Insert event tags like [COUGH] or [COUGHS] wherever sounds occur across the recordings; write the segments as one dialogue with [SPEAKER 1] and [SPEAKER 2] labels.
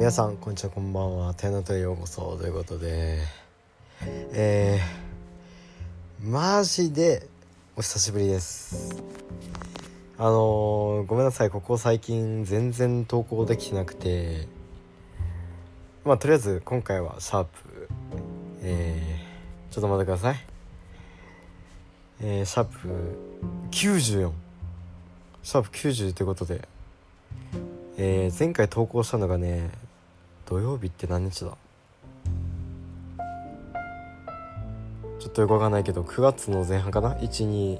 [SPEAKER 1] 皆さんこんにちはこんばんは。天のとへようこそということで。えー、マジでお久しぶりです。あのー、ごめんなさい。ここ最近全然投稿できてなくて。まあとりあえず今回はシャープ。えー、ちょっと待ってください。えー、シャープ94シャープ90ということで。えー、前回投稿したのがね土曜日って何日だ？ちょっとよくわかんないけど9月の前半かな？121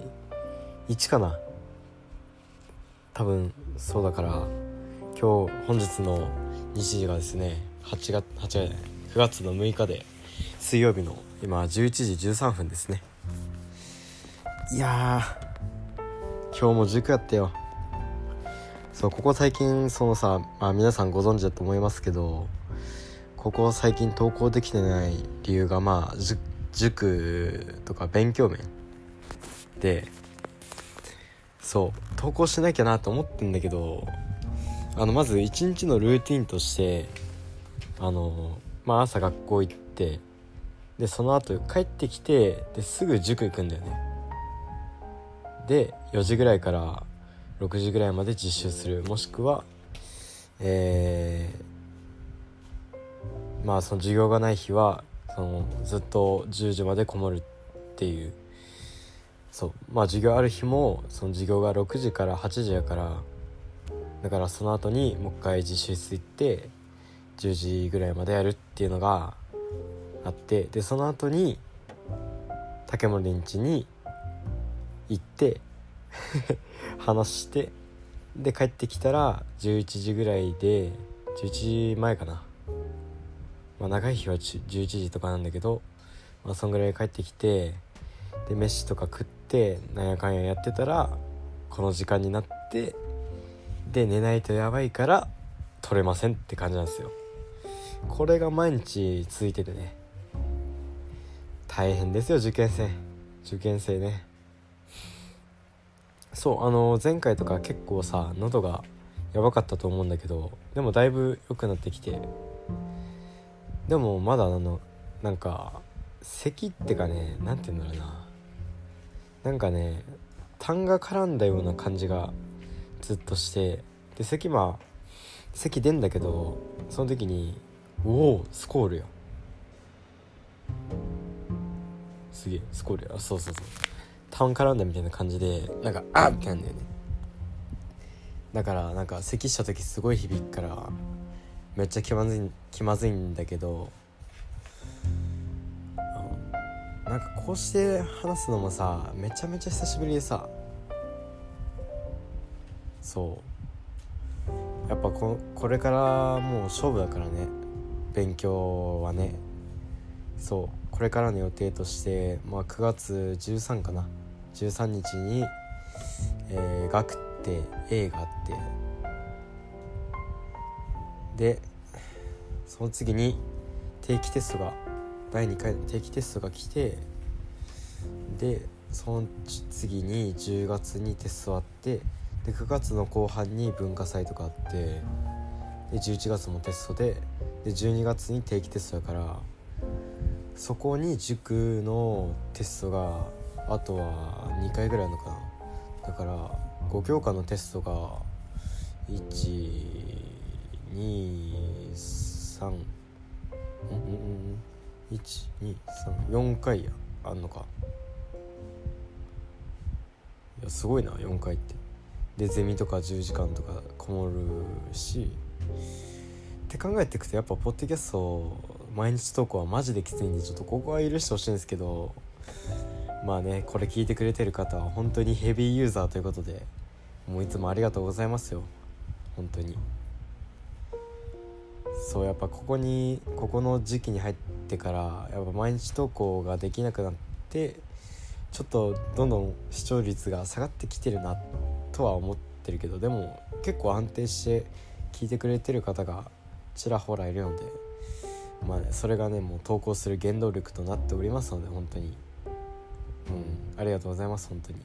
[SPEAKER 1] かな？多分そうだから今日本日の日時がですね8月8月9月の6日で水曜日の今11時13分ですね。いや今日も塾やったよ。そうここ最近そのさ、まあ、皆さんご存知だと思いますけどここ最近投稿できてない理由がまあ塾とか勉強面でそう投稿しなきゃなと思ってんだけどあのまず一日のルーティンとしてあのまあ朝学校行ってでその後帰ってきてですぐ塾行くんだよね。で4時ぐらいから6時ぐらいまで実習する。もしくはえー、まあその授業がない日はそのずっと10時までこもるっていう。そう。まあ授業ある日もその授業が6時から8時やからだからその後にもう一回実習室行って10時ぐらいまでやるっていうのがあってでその後に竹森ん家に行って [LAUGHS] 話してで帰ってきたら11時ぐらいで11時前かな。まあ長い日は11時とかなんだけどまあそんぐらい帰ってきてで飯とか食ってなんやかんややってたらこの時間になってで寝ないとやばいから取れませんって感じなんですよ。これが毎日続いててね。大変ですよ受験生。受験生ね。そうあの前回とか結構さ喉がやばかったと思うんだけどでもだいぶ良くなってきて。でもまだあのなんか咳ってかね何て言うんだろうな。なんかね痰が絡んだような感じがずっとしてで咳まあ咳出んだけどその時に「おおスコールや」すげえスコールやあそうそうそう。痰絡んだみたいな感じでなんか「あっ!」ってなんだよね。だからなんか咳した時すごい響くからめっちゃ気まずい気まずいんだけどなんかこうして話すのもさめちゃめちゃ久しぶりでさそう。やっぱここれからもう勝負だからね。勉強はね。そう。これからの予定としてまあ9月13かな。13日に、えー、学って A があって。でその次に定期テストが第2回の定期テストが来てでその次に10月にテストあってで9月の後半に文化祭とかあってで11月もテストでで12月に定期テストだからそこに塾のテストがあとは2回ぐらいあるのかな。だから5教科のテストが1 2 123うんうん123回や。あんのか。いやすごいな4回って。でゼミとか10時間とかこもるし。って考えていくとやっぱポッドキャスト毎日投稿はマジできついんでちょっとここは許してほしいんですけど。まあねこれ聞いてくれてる方は本当にヘビーユーザーということでもういつもありがとうございますよ。本当にそうやっぱここにここの時期に入ってからやっぱ毎日投稿ができなくなってちょっとどんどん視聴率が下がってきてるなとは思ってるけどでも結構安定して聞いてくれてる方がちらほらいるのでまあねそれがねもう投稿する原動力となっておりますので本当に。うん。ありがとうございます本当に。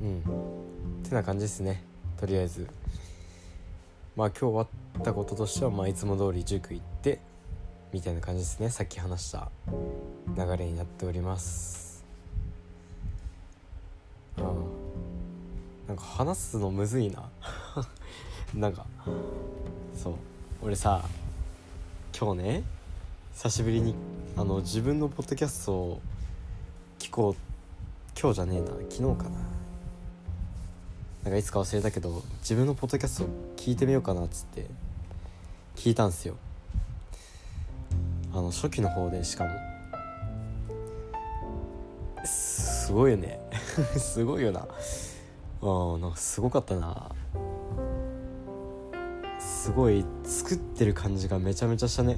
[SPEAKER 1] うん。ってな感じですね。とりあえず。まあ今日終わったこととしては、まあ、いつも通り塾行ってみたいな感じですね。さっき話した流れになっております。あなんか話すのむずいな。[LAUGHS] なんかそう。俺さ今日ね久しぶりにあの自分のポッドキャストを聞こう。今日じゃねえな。昨日かな。なんかいつか忘れたけど自分のポッドキャスト聞いてみようかなっつって聞いたんすよ。あの初期の方でしかも。すごいよね。[LAUGHS] すごいよな。あなんかすごかったな。すごい作ってる感じがめちゃめちゃしたね。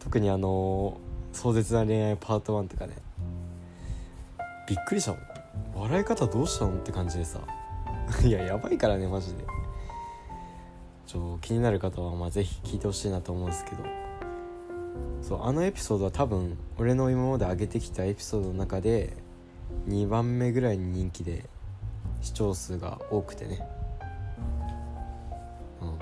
[SPEAKER 1] 特にあの壮絶な恋愛パート1とかね。びっくりしたもん。笑い方どうしたのって感じでさ。[LAUGHS] いややばいからねマジで。ちょ気になる方はまあ是非聞いてほしいなと思うんですけど。そうあのエピソードは多分俺の今まで上げてきたエピソードの中で2番目ぐらいに人気で視聴数が多くてね。うん。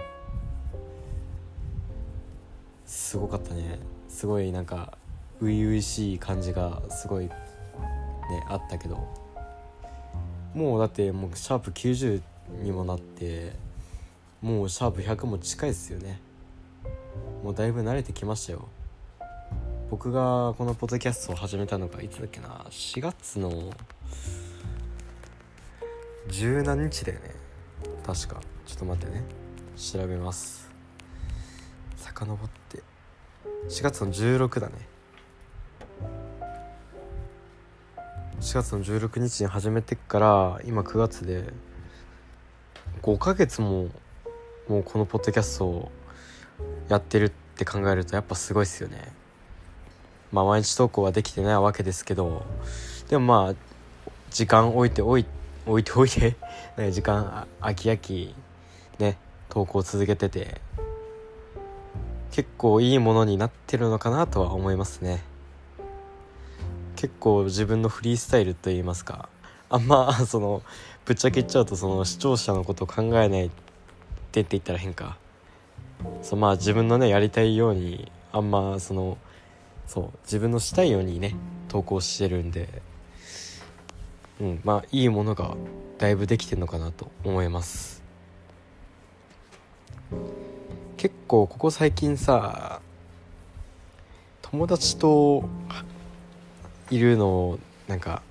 [SPEAKER 1] すごかったね。すごいなんか初々しい感じがすごいねあったけど。もうだってもうシャープ90にもなってもうシャープ100も近いですよね。もうだいぶ慣れてきましたよ。僕がこのポッドキャストを始めたのがいつだっけな？4月の十何日だよね。確か。ちょっと待ってね。調べます。遡って。4月の16だね。4月の16日に始めてから今9月で5ヶ月ももうこのポッドキャストをやってるって考えるとやっぱすごいっすよね。まあ毎日投稿はできてないわけですけどでもまあ時間置いておい置いておいて [LAUGHS] 時間空き空きね投稿続けてて結構いいものになってるのかなとは思いますね。結構自分のフリースタイルといいますかあんま [LAUGHS] そのぶっちゃけ言っちゃうとその視聴者のことを考えないってって言ったら変か。そうまあ自分のねやりたいようにあんまそのそう自分のしたいようにね投稿してるんでうんまあいいものがだいぶできてるのかなと思います。結構ここ最近さ友達といるのをなんか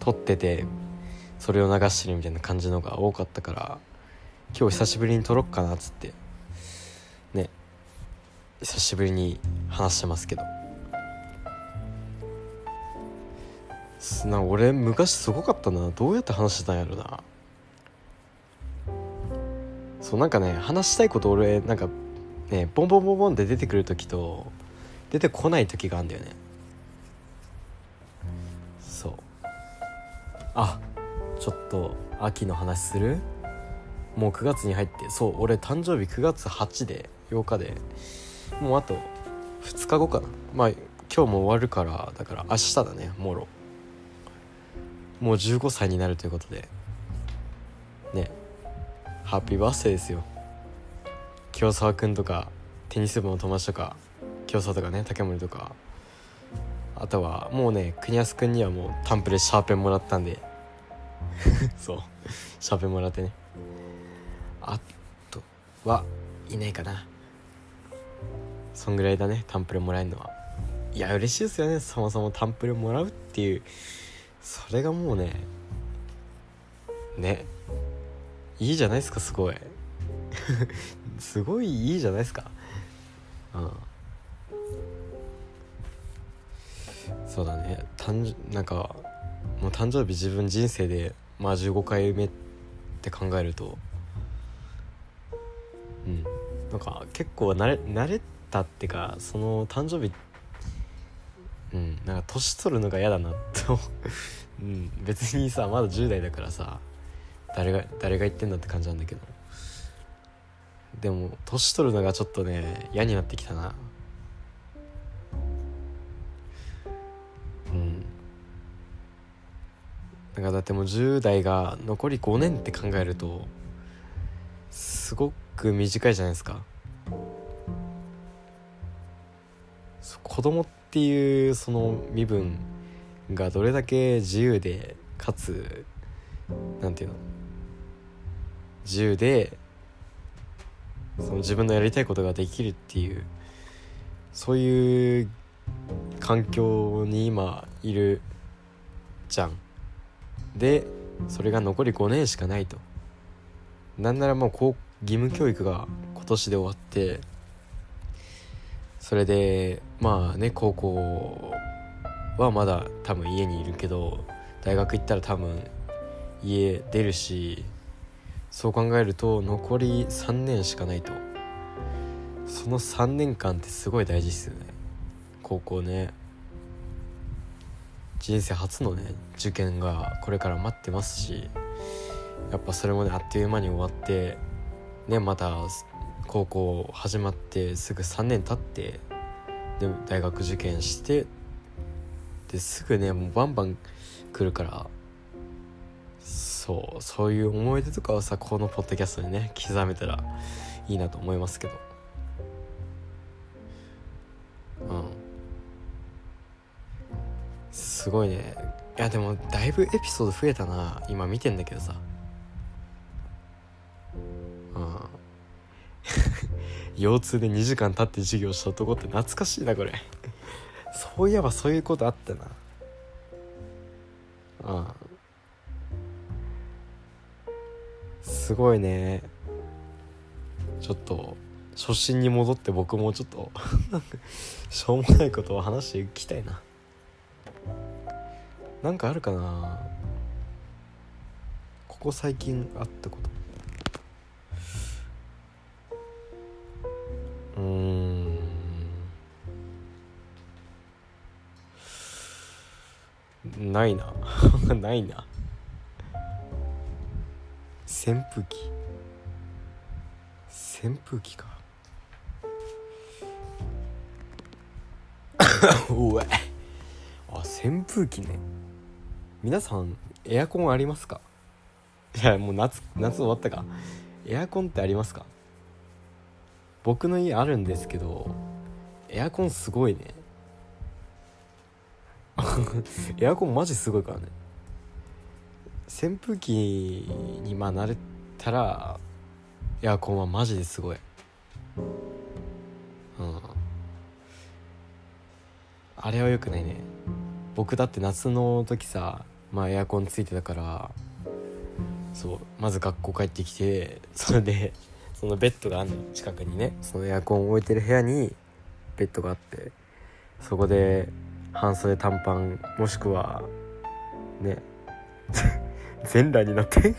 [SPEAKER 1] 撮っててそれを流してるみたいな感じのが多かったから今日久しぶりに撮ろっかなっつってね久しぶりに話してますけど。な俺昔すごかったな。どうやって話してたんやろな。そうなんかね話したいこと俺なんかねボンボンボンボンって出てくる時と出てこない時があるんだよね。あちょっと秋の話する？もう9月に入ってそう俺誕生日9月8で8日でもうあと2日後かな。まあ今日も終わるからだから明日だねもろ。もう15歳になるということで。ね。ハッピーバースデーですよ。清沢君とかテニス部の友達とか清沢とかね竹森とか。あとはもうね国安君にはもうタンプでシャーペンもらったんで。[LAUGHS] そう。シャーペンもらってね。あとはいないかな。そんぐらいだねタンプレもらえるのは。いや嬉しいですよね。そもそもタンプレもらうっていう。それがもうねねいいじゃないですかすごい。[LAUGHS] すごいいいじゃないですか。うんそうだね。誕なんかもう誕生日自分人生でまあ15回目って考えるとうん。なんか結構慣れ慣れたってかその誕生日うん。なんか年取るのが嫌だなとう。[LAUGHS] ん。別にさまだ10代だからさ誰が誰が言ってんだって感じなんだけど。でも年取るのがちょっとね嫌になってきたな。なんかだってもう10代が残り5年って考えるとすごく短いじゃないですか。子供っていうその身分がどれだけ自由でかつ何て言うの？自由でその自分のやりたいことができるっていうそういう環境に今いるじゃん。でそれが残り5年しかないと。なんならもうこう義務教育が今年で終わってそれでまあね高校はまだ多分家にいるけど大学行ったら多分家出るしそう考えると残り3年しかないと。その3年間ってすごい大事っすよね。高校ね。人生初のね受験がこれから待ってますしやっぱそれもねあっという間に終わってねまた高校始まってすぐ3年経ってで大学受験してですぐねもうバンバン来るからそうそういう思い出とかをさこのポッドキャストにね刻めたらいいなと思いますけど。すごいね。いやでもだいぶエピソード増えたな。今見てんだけどさ。うん。[LAUGHS] 腰痛で2時間経って授業した男って懐かしいなこれ。そういえばそういうことあったな。うん。すごいね。ちょっと初心に戻って僕もちょっと [LAUGHS] しょうもないことを話していきたいな。なんかあるかな。ここ最近あったこと。うん。ないな。[LAUGHS] ないな。扇風機扇風機か。[LAUGHS] うえあ扇風機ね。皆さんエアコンありますか？いやもう夏夏終わったか？エアコンってありますか？僕の家あるんですけどエアコンすごいね。[LAUGHS] エアコンマジすごいからね。扇風機にまあ慣れたらエアコンはマジですごい。うん。あれはよくないね。僕だって夏の時さまあエアコンついてたからそうまず学校帰ってきてそれでそのベッドがあるの近くにね。そのエアコンを置いてる部屋にベッドがあってそこで半袖短パンもしくはね [LAUGHS] 全裸になって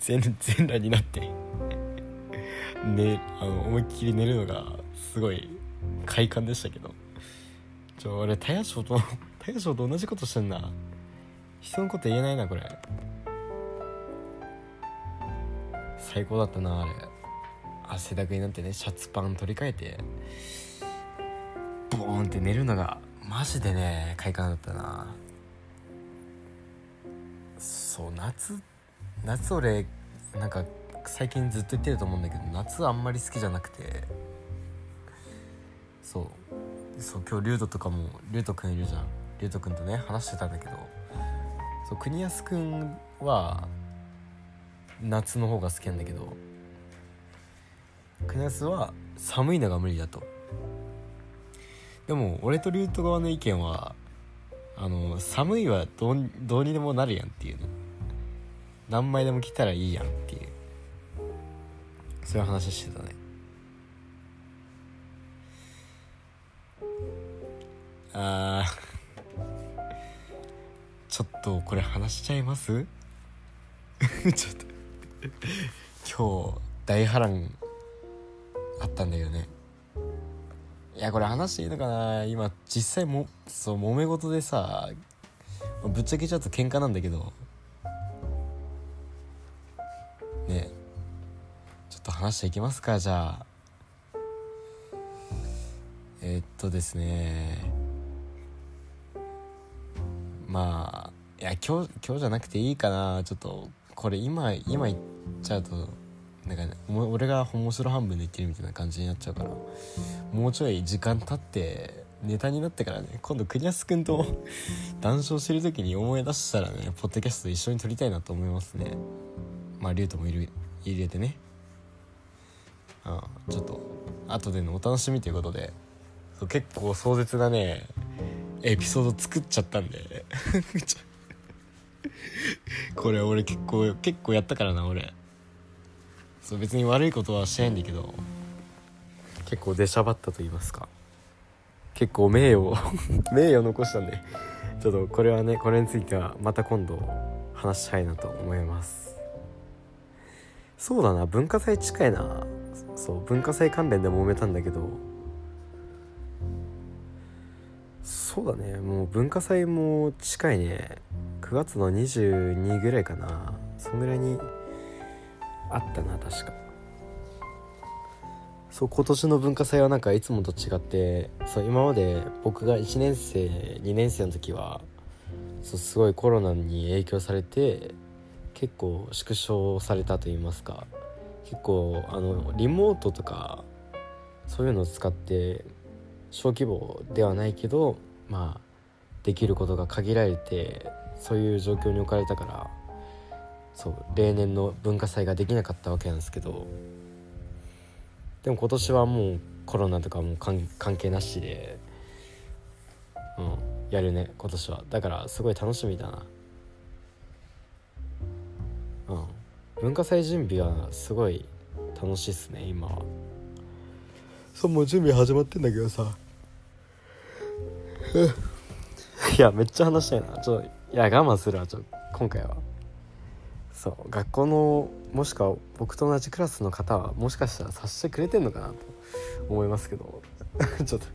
[SPEAKER 1] 全全裸になってねあの思いっきり寝るのがすごい快感でしたけど。ちょ俺タヤショウとタヤショウと同じことしてんな。人のこと言えないなこれ。最高だったなあれ。汗だくになってねシャツパン取り替えて。ボーンって寝るのがマジでね快感だったな。そう夏夏俺なんか最近ずっと言ってると思うんだけど夏あんまり好きじゃなくて。そう。そう今日リュウトとかもリュウトくんいるじゃんリュウトくんとね話してたんだけどそう国安くんは夏の方が好きなんだけど国安は寒いのが無理だと。でも俺とリュウト側の意見はあの寒いはどうどうにでもなるやんっていうの。何枚でも着たらいいやんっていう。そういう話してたね。あー。ちょっとこれ話しちゃいます？[LAUGHS] ちょっと。今日大波乱あったんだよね。いやこれ話していいのかな？今実際もそう揉め事でさぶっちゃけちょっと喧嘩なんだけど。ねちょっと話していきますか？じゃあ。えー、っとですね。まあいや今日今日じゃなくていいかな。ちょっとこれ今今言っちゃうとなんか、ね、俺が面白半分で言ってるみたいな感じになっちゃうからもうちょい時間経ってネタになってからね今度国安くんと談笑してる時に思い出したらねポッドキャスト一緒に撮りたいなと思いますね。まあリュウトもいる入れてね。ああちょっと後でのお楽しみということで結構壮絶なねエピソード作っちゃったんで。[LAUGHS] これ俺結構結構やったからな俺。そう別に悪いことはしてないんだけど。結構出しゃばったと言いますか。結構名誉 [LAUGHS] 名誉残したんで。ちょっとこれはねこれについてはまた今度話したいなと思います。そうだな文化祭近いな。そう文化祭関連で揉めたんだけど。そうだね。もう文化祭も近いね。9月の22ぐらいかな。そんぐらいにあったな確か。そう今年の文化祭はなんかいつもと違ってそう今まで僕が1年生2年生の時はそうすごいコロナに影響されて結構縮小されたと言いますか。結構あのリモートとかそういうのを使って小規模ではないけどまあできることが限られてそういう状況に置かれたからそう例年の文化祭ができなかったわけなんですけどでも今年はもうコロナとかも関係なしでうんやるね今年は。だからすごい楽しみだな。うん。文化祭準備はすごい楽しいっすね今は。そうもう準備始まってんだけどさ。[LAUGHS] いやめっちゃ話したいな。ちょっといや我慢するわちょ今回は。そう学校のもしくは僕と同じクラスの方はもしかしたら察してくれてんのかなと思いますけど。[LAUGHS] ちょっと。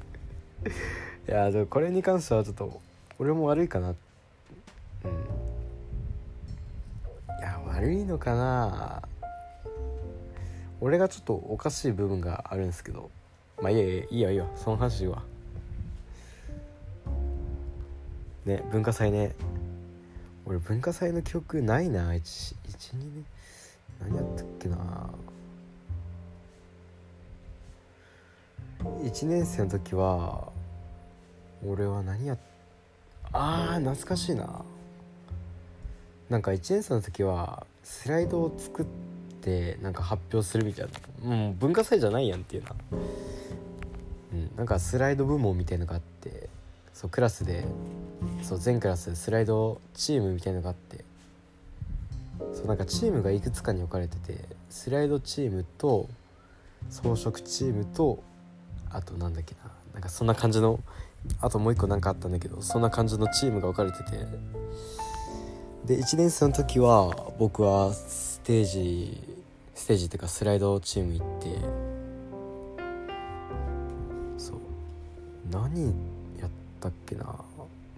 [SPEAKER 1] いやでもこれに関してはちょっと俺も悪いかな。うん。いや悪いのかな。俺がちょっとおかしい部分があるんですけど。まあいいやいいやいいやその話は。ね文化祭ね。俺文化祭の記憶ないな。12年。何やったっけな。1年生の時は俺は何やあー懐かしいな。なんか1年生の時はスライドを作ってなんか発表するみたいな。もう文化祭じゃないやんっていうな。うんなんかスライド部門みたいのがあって。そうクラスでそう全クラススライドチームみたいのがあってそうなんかチームがいくつかに置かれててスライドチームと装飾チームとあとなんだっけななんかそんな感じのあともう一個なんかあったんだけどそんな感じのチームが分かれててで1年生の時は僕はステージステージっていうかスライドチーム行ってそう何ったっけな。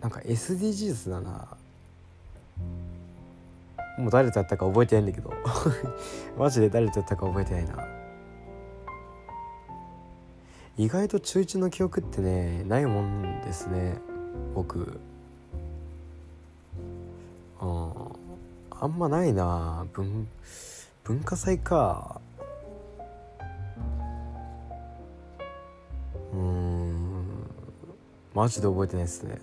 [SPEAKER 1] なんか SDGs だな。もう誰とやったか覚えてないんだけど。[LAUGHS] マジで誰とやったか覚えてないな。意外と中1の記憶ってねないもんですね。僕。ああんまないな。文文化祭か。マジで覚えてないですね。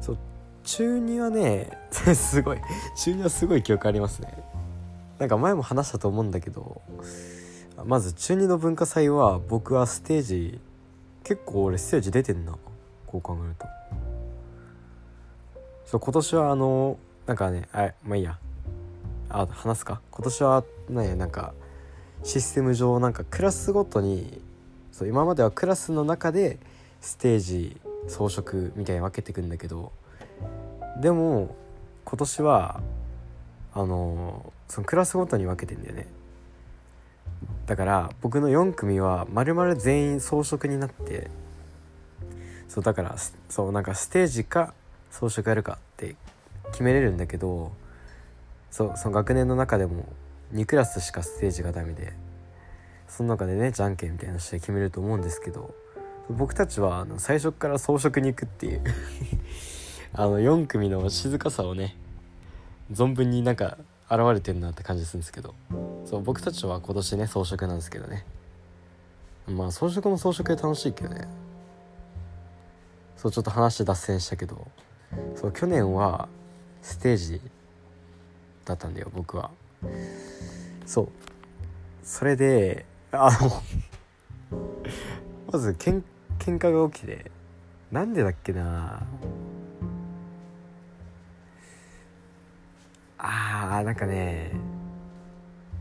[SPEAKER 1] そう中2はね [LAUGHS] すごい中2はすごい記憶ありますね。なんか前も話したと思うんだけどまず中2の文化祭は僕はステージ結構俺ステージ出てんなこう考えると。そう今年はあのなんかねあまあいいや。あ話すか。今年はねなんかシステム上なんかクラスごとにそう今まではクラスの中でステージ装飾みたいに分けてくんだけどでも今年はあのそのクラスごとに分けてんだよね。だから僕の4組はまるまる全員装飾になってそうだからそうなんかステージか装飾やるかって決めれるんだけどそうその学年の中でも2クラスしかステージがダメでその中でねじゃんけんみたいな試合決めると思うんですけど僕たちはあの最初から装飾に行くっていう [LAUGHS] あの4組の静かさをね存分になんか現れてるなって感じするんですけどそう僕たちは今年ね装飾なんですけどね。まあ装飾も装飾で楽しいけどね。そうちょっと話脱線したけどそう去年はステージだったんだよ僕は。そう。それであの [LAUGHS] まずけん喧嘩が起きてなんでだっけな。あーなんかね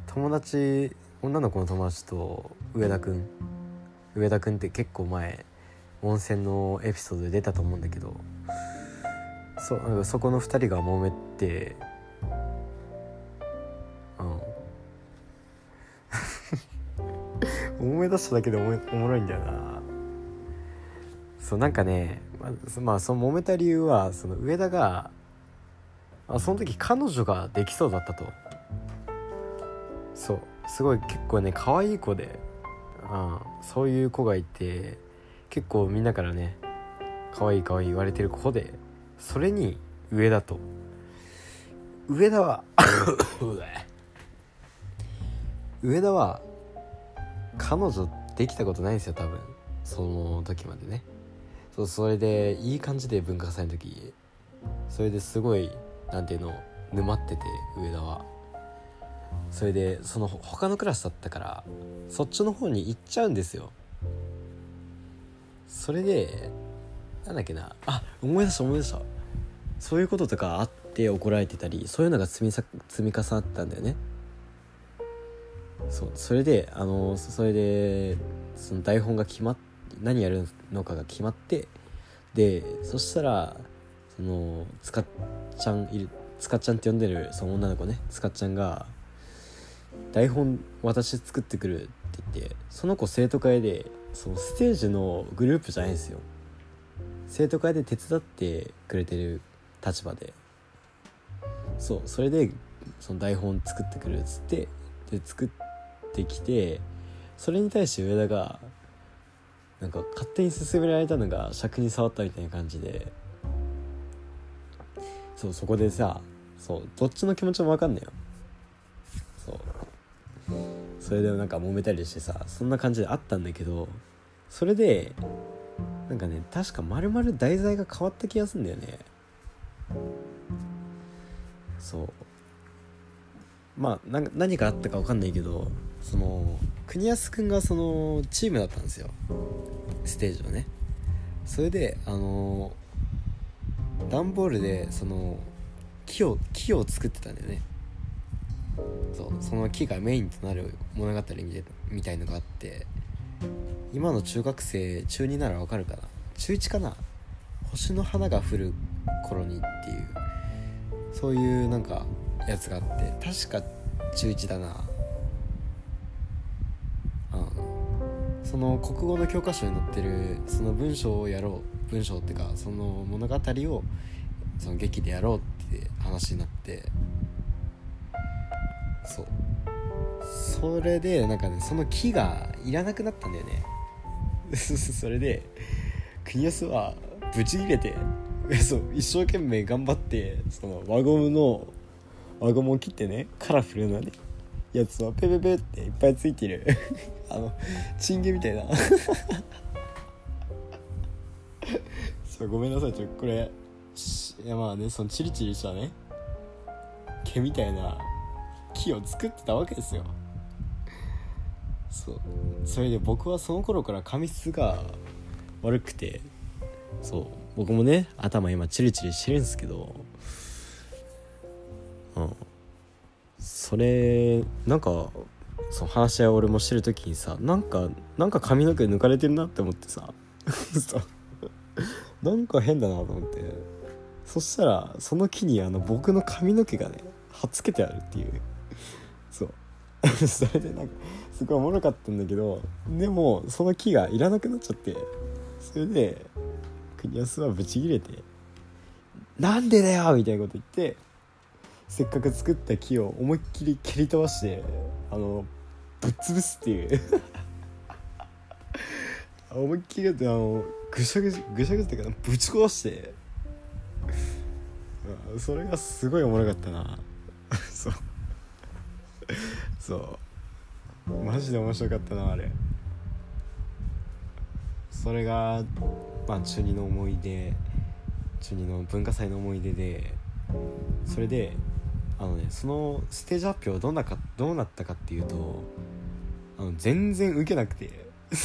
[SPEAKER 1] 友達女の子の友達と上田くん上田くんって結構前温泉のエピソードで出たと思うんだけどそそこの2人が揉めてうん。[LAUGHS] 思い出しただけでおもおもろいんだよな。そうなんかねまあ、まあ、その揉めた理由はその上田があその時彼女ができそうだったと。そう。すごい結構ね可愛い子で、うん、そういう子がいて結構みんなからね可愛い可愛い言われてる子でそれに上田と。上田は [COUGHS] 上田は彼女できたことないんですよ多分。その時までね。そうそれでいい感じで文化祭の時それですごいなんていうの沼ってて上田は。それでその他のクラスだったからそっちの方に行っちゃうんですよ。それでなんだっけなあ思い出した思い出した。そういうこととかあって怒られてたりそういうのが積みさ積み重なったんだよね。そうそれであのそれでその台本が決まって何やるのかが決まってでそしたらそのつかっちゃんいるつかっちゃんって呼んでるその女の子ねつかっちゃんが台本私作ってくるって言ってその子生徒会でそのステージのグループじゃないんですよ。生徒会で手伝ってくれてる立場で。そうそれでその台本作ってくるっつってで作ってきてそれに対して上田がなんか勝手に進められたのが尺に触ったみたいな感じで。そうそこでさそうどっちの気持ちも分かんないよそう。それでなんか揉めたりしてさそんな感じであったんだけどそれでなんかね確かまるまる題材が変わった気がするんだよね。そう。まあ何かあったか分かんないけどその国安くんがそのチームだったんですよ。ステージのね。それであの段ボールでその木を木を作ってたんだよね。そうその木がメインとなる物語みたいのがあって今の中学生中2ならわかるかな。中1かな。星の花が降る頃にっていうそういうなんかやつがあって確か中1だな。その国語の教科書に載ってるその文章をやろう文章っていうかその物語をその劇でやろうって話になってそう。それでなんかねその木がいらなくなったんだよね。[LAUGHS] それで国安はブチ切れてそう一生懸命頑張ってその輪ゴムの輪ゴムを切ってねカラフルなねやつはペペペっていっぱいついてる。あのチンゲみたいな。[LAUGHS] そうごめんなさい。ちょこれいやまあねそのチリチリしたね毛みたいな木を作ってたわけですよ。そう。それで僕はその頃から髪質が悪くてそう。僕もね頭今チリチリしてるんですけどうん。それなんかそう話し合いを俺もしてる時にさなんかなんか髪の毛抜かれてるなって思ってさ。なんか変だなと思って。そしたらその木にあの僕の髪の毛がね貼っつけてあるっていう。そう。[LAUGHS] それでなんかすごいおもろかったんだけどでもその木がいらなくなっちゃって。それで国安はブチギレて「なんでだよ!」みたいなこと言ってせっかく作った木を思いっきり蹴り飛ばしてあのぶっ潰すっていう。[LAUGHS] 思いっきりあのぐしゃぐしゃぐしゃぐしゃってかぶち壊して。それがすごいおもろかったな。[LAUGHS] そう。そう。マジで面白かったなあれ。それがまあ中2の思い出中2の文化祭の思い出でそれであのねそのステージ発表はどんなかどうなったかっていうとあの全然受けなくて [LAUGHS]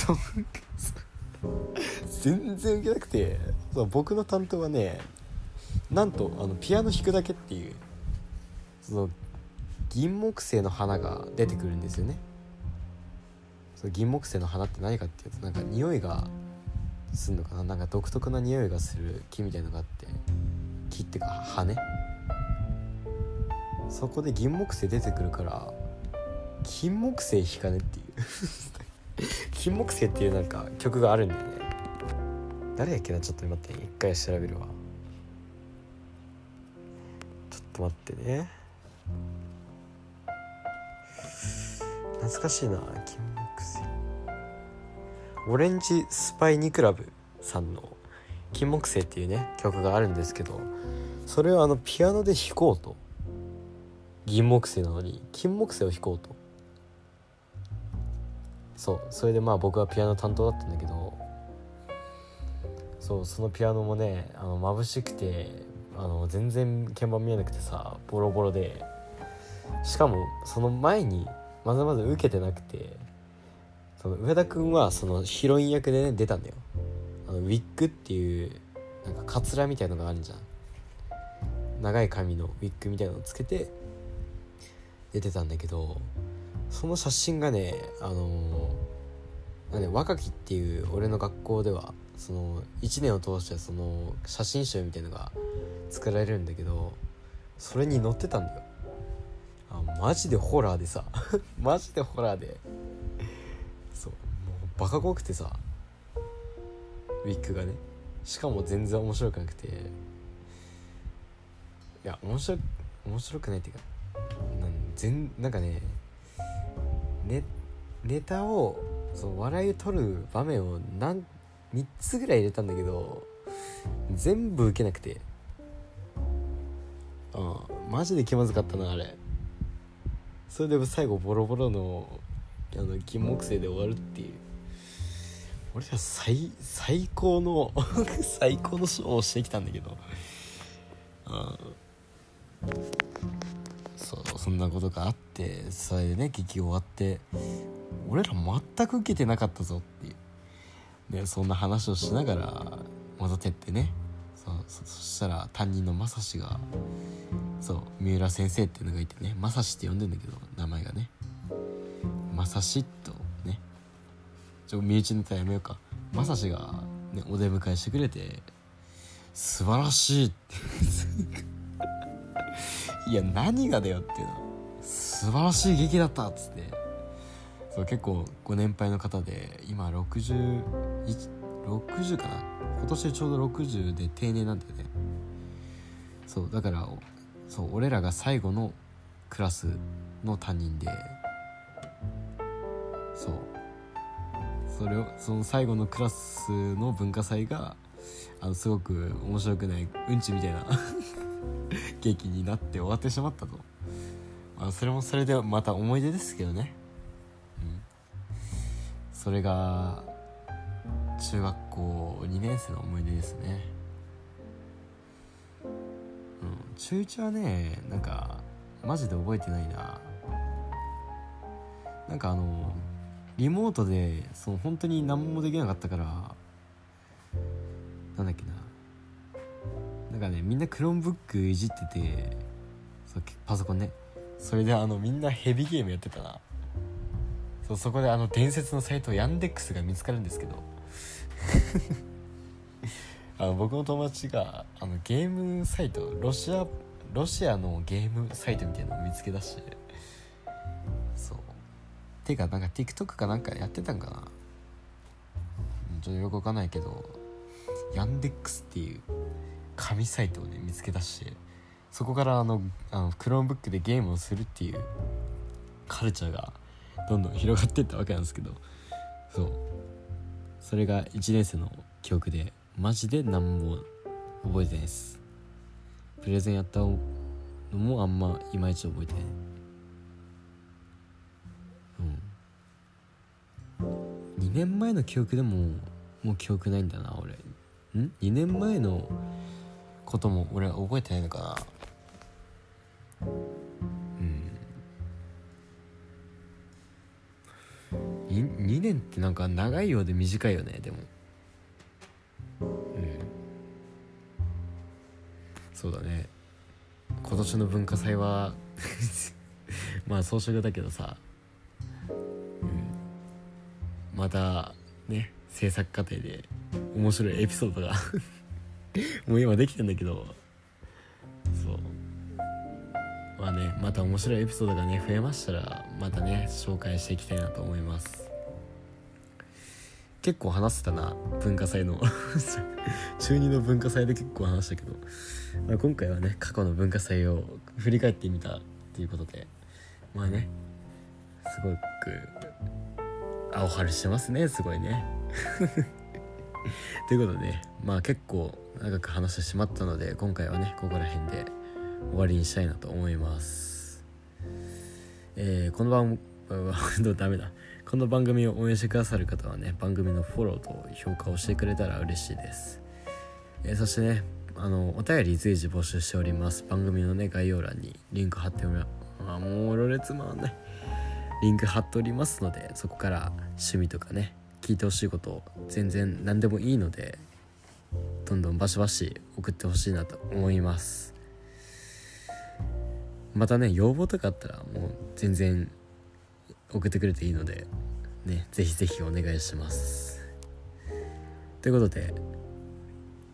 [SPEAKER 1] 全然受けなくてそう僕の担当はねなんとあのピアノ弾くだけっていうその銀木犀の花が出てくるんですよね。その銀木犀の花って何かっていうとなんか匂いがすんのかな。なんか独特な匂いがする木みたいのがあって木っていうか羽？そこで銀木犀出てくるから金木犀弾かねっていう。[LAUGHS] 金木犀っていうなんか曲があるんだよね。誰やっけな？ちょっと待って一回調べるわ。ちょっと待ってね。懐かしいな金木犀。オレンジスパイニクラブさんの「金木犀」っていうね曲があるんですけどそれをあのピアノで弾こうと銀木犀なのに金木犀を弾こうと。そうそれでまあ僕はピアノ担当だったんだけど。そうそのピアノもねあの眩しくてあの全然鍵盤見えなくてさボロボロで。しかもその前にまずまず受けてなくてその上田君はそのヒロイン役でね出たんだよ。あのウィッグっていうなんかカツラみたいのがあるじゃん。長い髪のウィッグみたいなのつけて出てたんだけどその写真がねあのー、ね若きっていう俺の学校ではその1年を通してその写真集みたいのが作られるんだけどそれに載ってたんだよ。あマジでホラーでさ。[LAUGHS] マジでホラーで。そう。もうバカ怖くてさ。ウィッグがね。しかも全然面白くなくて。いや面白面白くないっていうか全なんかねネネタをそう笑いを取る場面を何3つぐらい入れたんだけど全部受けなくて。ああマジで気まずかったなあれ。それで最後ボロボロのあの金木犀で終わるっていう。俺ら最最高の [LAUGHS] 最高のショーをしてきたんだけど。あそうそんなことがあってそれでね劇終わって俺ら全く受けてなかったぞっていう。でそんな話をしながら戻ってってねそうそしたら担任のまさしがそう三浦先生っていうのがいてねまさしって呼んでんだけど名前がね。まさしとねちょ身内ネタやめようか。まさしが、ね、お出迎えしてくれて素晴らしいって。いや何がだよっていうの。素晴らしい劇だったっつって。そう結構ご年配の方で今6060かな？今年ちょうど60で定年なんだよね。そうだからそう俺らが最後のクラスの担任で。そう。それをその最後のクラスの文化祭があのすごく面白くないうんちみたいな。劇になって終わってしまったと、まあ、それもそれでまた思い出ですけどね。うん。それが中学校2年生の思い出ですね。うん。中1はねなんかマジで覚えてないな。なんかあのリモートでその本当に何もできなかったからなんだっけな。なんかねみんな Chromebook いじっててパソコンね。それであのみんなヘビゲームやってたな。そうそこであの伝説のサイト Yandex が見つかるんですけど。[LAUGHS] あの僕の友達があのゲームサイトロシアロシアのゲームサイトみたいなのを見つけ出して。そう。ていうかなんか TikTok かなんかやってたんかな。ちょっとよくわかんないけどヤンデックスっていう神サイトをね見つけ出してそこからあのあのームブックでゲームをするっていうカルチャーがどんどん広がっていったわけなんですけどそう。それが1年生の記憶でマジで何も覚えてないです。プレゼンやったのもあんまいまいち覚えてない。うん。2年前の記憶でももう記憶ないんだな俺。ん？2年前のことも俺は覚えてないのかな。うん。2, 2年ってなんか長いようで短いよねでも。うん。そうだね。今年の文化祭は [LAUGHS] まあ装飾だけどさ、うん、またね制作過程で面白いエピソードが。[LAUGHS] もう今できてんだけど。そう。まあねまた面白いエピソードがね増えましたらまたね紹介していきたいなと思います。結構話せたな文化祭の。[LAUGHS] 中2の文化祭で結構話したけど、まあ、今回はね過去の文化祭を振り返ってみたっていうことで。まあねすごく青春してますねすごいね。[LAUGHS] [LAUGHS] ということでまあ結構長く話してしまったので今回はねここら辺で終わりにしたいなと思います。えー、この番 [LAUGHS] ダメだ。この番組を応援してくださる方はね番組のフォローと評価をしてくれたら嬉しいです、えー、そしてねあのお便り随時募集しております。番組のね概要欄にリンク貼っておりあもうろれつまんない。リンク貼っておりますのでそこから趣味とかね聞いてほしいこと全然何でもいいのでどんどんバシバシ送ってほしいなと思います。またね要望とかあったらもう全然送ってくれていいのでねぜひぜひお願いします。ということで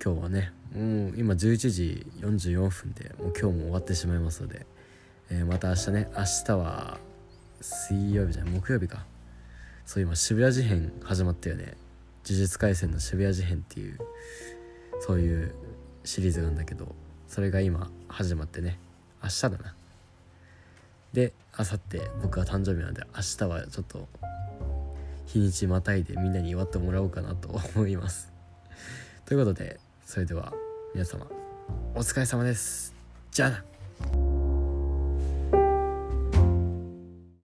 [SPEAKER 1] 今日はねもう今11時44分でもう今日も終わってしまいますので、えー、また明日ね明日は水曜日じゃない木曜日か。そう今渋谷事変始まったよね。呪術廻戦の渋谷事変っていうそういうシリーズなんだけどそれが今始まってね。明日だな。であさって僕は誕生日なんで明日はちょっと日にちまたいでみんなに祝ってもらおうかなと [LAUGHS] 思います。ということでそれでは皆様お疲れ様です。じゃあな。